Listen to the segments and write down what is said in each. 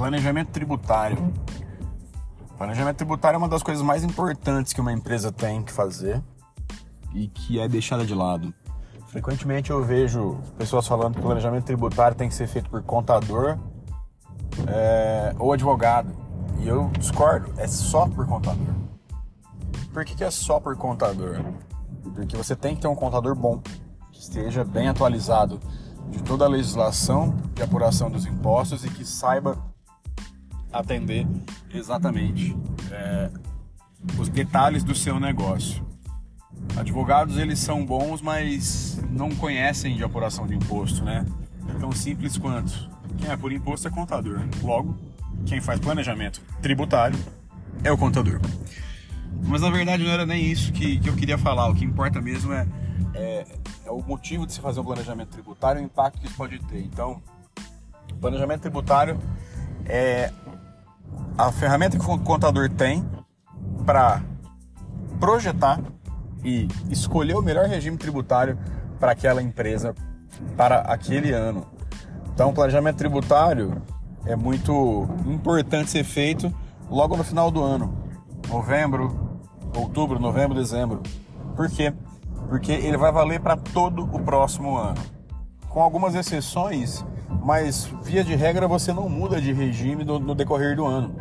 Planejamento tributário. Planejamento tributário é uma das coisas mais importantes que uma empresa tem que fazer e que é deixada de lado. Frequentemente eu vejo pessoas falando que planejamento tributário tem que ser feito por contador é, ou advogado. E eu discordo, é só por contador. Por que, que é só por contador? Porque você tem que ter um contador bom, que esteja bem atualizado de toda a legislação de apuração dos impostos e que saiba atender exatamente é, os detalhes do seu negócio. Advogados eles são bons, mas não conhecem de apuração de imposto, né? É tão simples quanto quem é por imposto é contador. Logo, quem faz planejamento tributário é o contador. Mas na verdade não era nem isso que, que eu queria falar. O que importa mesmo é, é, é o motivo de se fazer um planejamento tributário e o impacto que isso pode ter. Então, planejamento tributário é a ferramenta que o contador tem para projetar e escolher o melhor regime tributário para aquela empresa para aquele ano. Então, o planejamento tributário é muito importante ser feito logo no final do ano, novembro, outubro, novembro, dezembro. Por quê? Porque ele vai valer para todo o próximo ano. Com algumas exceções, mas via de regra você não muda de regime no, no decorrer do ano.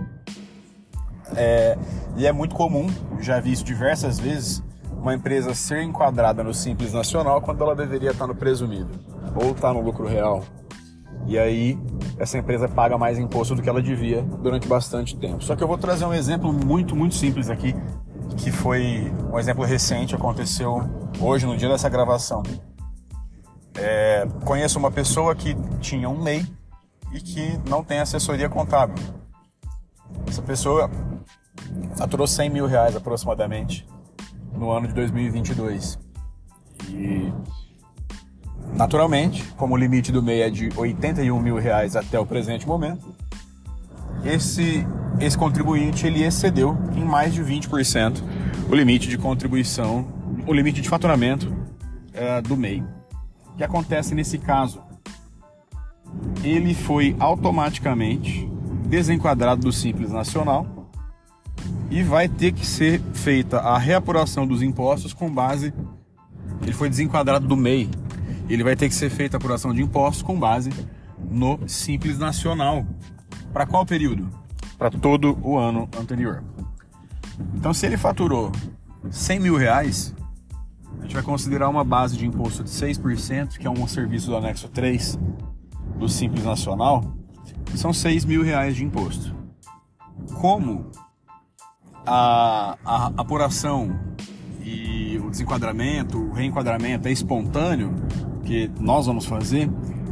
É, e é muito comum, já vi isso diversas vezes, uma empresa ser enquadrada no Simples Nacional quando ela deveria estar no presumido ou estar no lucro real. E aí essa empresa paga mais imposto do que ela devia durante bastante tempo. Só que eu vou trazer um exemplo muito, muito simples aqui, que foi um exemplo recente, aconteceu hoje, no dia dessa gravação. É, conheço uma pessoa que tinha um MEI e que não tem assessoria contábil. Essa pessoa faturou 100 mil reais aproximadamente no ano de 2022. E Naturalmente, como o limite do MEI é de 81 mil reais até o presente momento, esse, esse contribuinte ele excedeu em mais de 20% o limite de contribuição, o limite de faturamento uh, do MEI. Que acontece nesse caso? Ele foi automaticamente desenquadrado do Simples Nacional e vai ter que ser feita a reapuração dos impostos com base. Ele foi desenquadrado do MEI ele vai ter que ser feita a apuração de impostos com base no Simples Nacional. Para qual período? Para todo o ano anterior. Então, se ele faturou 100 mil reais, gente vai considerar uma base de imposto de 6%, que é um serviço do anexo 3 do Simples Nacional, são 6 mil reais de imposto. Como a, a apuração e o desenquadramento, o reenquadramento é espontâneo, que nós vamos fazer,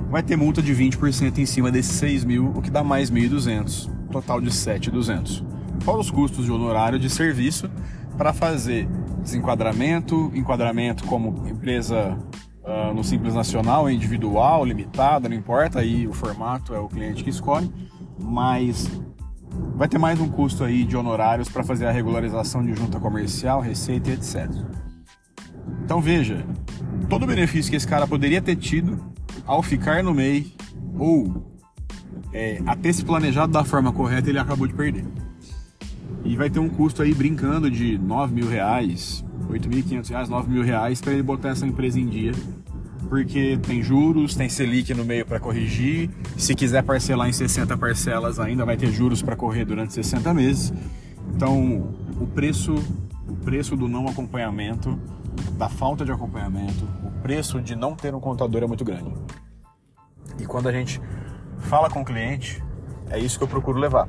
vai ter multa de 20% em cima desses 6 mil, o que dá mais 1.200, total de 7.200. Fora os custos de honorário de serviço para fazer desenquadramento, enquadramento como empresa uh, no Simples Nacional, individual, limitada, não importa, aí o formato é o cliente que escolhe, mas vai ter mais um custo aí de honorários para fazer a regularização de junta comercial, receita etc. Então veja, todo o benefício que esse cara poderia ter tido ao ficar no MEI ou é, a ter se planejado da forma correta, ele acabou de perder. E vai ter um custo aí brincando de 9 mil reais, 8.500 reais, 9 mil reais para ele botar essa empresa em dia. Porque tem juros, tem Selic no meio para corrigir. Se quiser parcelar em 60 parcelas, ainda vai ter juros para correr durante 60 meses. Então, o preço, o preço do não acompanhamento da falta de acompanhamento, o preço de não ter um contador é muito grande. E quando a gente fala com o cliente, é isso que eu procuro levar.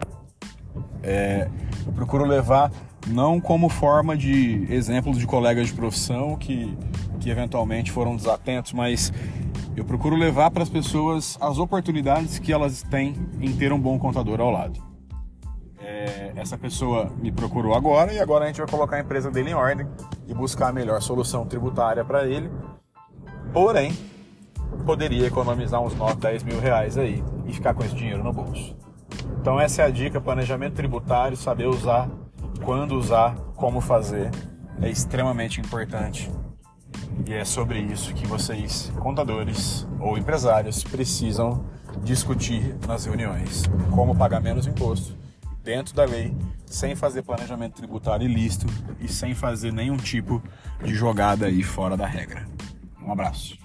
É, eu procuro levar não como forma de exemplos de colegas de profissão que, que eventualmente foram desatentos, mas eu procuro levar para as pessoas as oportunidades que elas têm em ter um bom contador ao lado. É, essa pessoa me procurou agora e agora a gente vai colocar a empresa dele em ordem e buscar a melhor solução tributária para ele. Porém, poderia economizar uns 9, 10 mil reais aí e ficar com esse dinheiro no bolso. Então essa é a dica, planejamento tributário, saber usar, quando usar, como fazer, é extremamente importante. E é sobre isso que vocês, contadores ou empresários, precisam discutir nas reuniões como pagar menos imposto dentro da lei, sem fazer planejamento tributário ilícito e sem fazer nenhum tipo de jogada aí fora da regra. Um abraço.